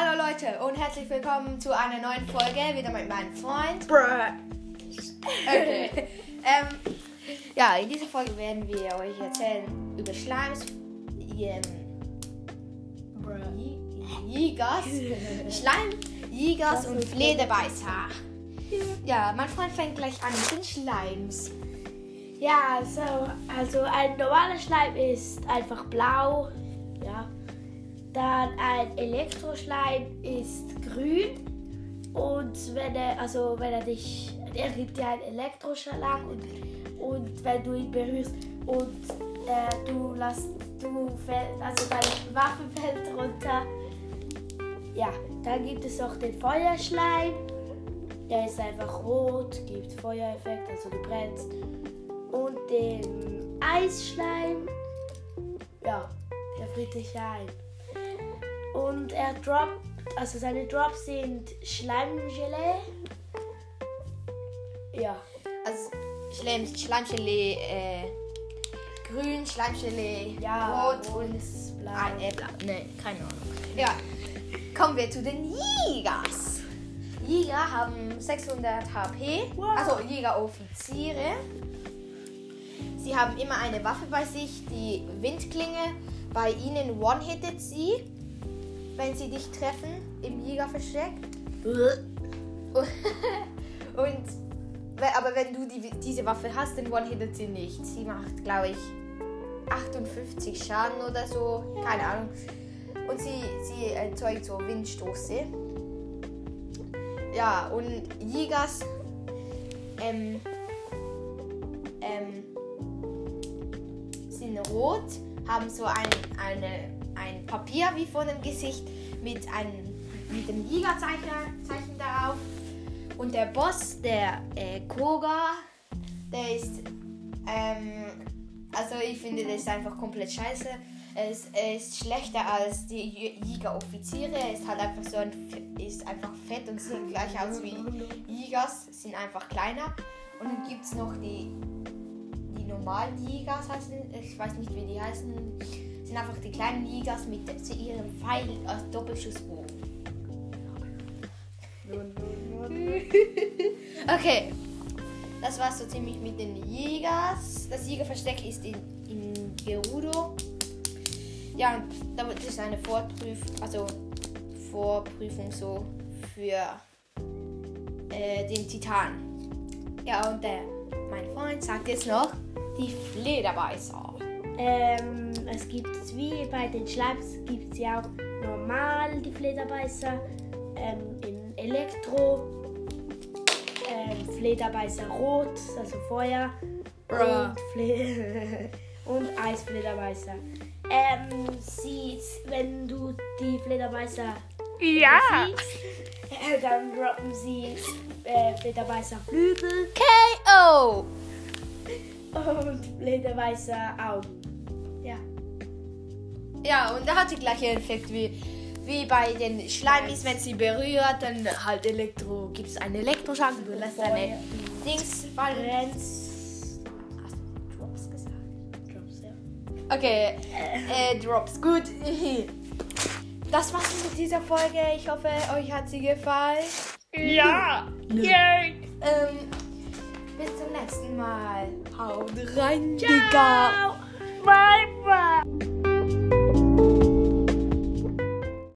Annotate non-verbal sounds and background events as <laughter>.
Leute und herzlich willkommen zu einer neuen Folge, wieder mit meinem Freund. Okay. <laughs> ähm, ja, in dieser Folge werden wir euch erzählen über Schleims, ähm, <laughs> Schleim, Jägers und Flederbeißer. Ja, mein Freund fängt gleich an mit den Schleims. Ja, so, also ein normaler Schleim ist einfach blau. Ja. Dann ein Elektroschleim ist grün. Und wenn er, also wenn er dich, er gibt dir einen Elektroschlag und, und wenn du ihn berührst und äh, du lässt, du fällt, also deine Waffe <laughs> fällt runter. Ja, dann gibt es auch den Feuerschleim. Der ist einfach rot, gibt Feuereffekt, also du brennst. Und den Eisschleim, ja, der friert dich ein. Und er droppt, also seine Drops sind Schleimgelee. Ja, Also Schleim, Schleimgelee, äh, grün, Schleimgelee, ja, rot und blau. Ah, äh, blau. Nee, keine Ahnung. Ja, kommen wir zu den Jägers. Jäger haben 600 HP, Wow. also Jägeroffiziere. Sie haben immer eine Waffe bei sich, die Windklinge. Bei ihnen one-hittet sie, wenn sie dich treffen im Jägerversteck. Und aber wenn du die, diese Waffe hast, dann one-hittet sie nicht. Sie macht, glaube ich, 58 Schaden oder so. Keine Ahnung. Und sie, sie erzeugt so Windstoße. Ja, und Jägers ähm, ähm, sind rot, haben so ein, eine, ein Papier wie vor dem Gesicht mit einem mit dem Jägerzeichen Zeichen darauf. Und der Boss, der äh, Koga, der ist, ähm, also ich finde, das ist einfach komplett scheiße. Er ist, er ist schlechter als die Jä- Jägeroffiziere. Er ist halt einfach so ein, ist einfach fett und sieht gleich aus wie Jägers, sind einfach kleiner. Und dann gibt es noch die, die normalen Jägers, heißen, ich weiß nicht wie die heißen, sind einfach die kleinen Jägers mit ihrem Pfeil als Doppelschussbogen. <laughs> Okay, das war so ziemlich mit den Jägers. Das Jägerversteck ist in, in Gerudo. Ja, und da wird es eine Vorprüf also Vorprüfung so für äh, den Titan. Ja, und der, mein Freund sagt jetzt noch die Flederbeißer. Ähm, es gibt wie bei den Schleims gibt es ja auch normal die Flederbeißer, ähm, in Elektro, ähm, Flederbeißer rot, also Feuer Bruh. und, Fle <laughs> und Eisflederbeißer. Ähm, sie, wenn du die Flederbeißer Ja. siehst, äh, dann droppen sie äh, Flederbeißer Flügel KO! und Flederbeißer Augen. Ja. Ja, und da hat die gleiche Effekt wie, wie bei den Schleimis, wenn sie berührt, dann halt Elektro, gibt es einen Elektroschock, du lässt deine Dings fallen. Hast du Drops gesagt? Drops, ja. Okay, äh, Drops, gut. <laughs> Das war's mit dieser Folge. Ich hoffe, euch hat sie gefallen. Ja. Yay. Ähm, bis zum nächsten Mal. Haut rein, Digga. Bye bye.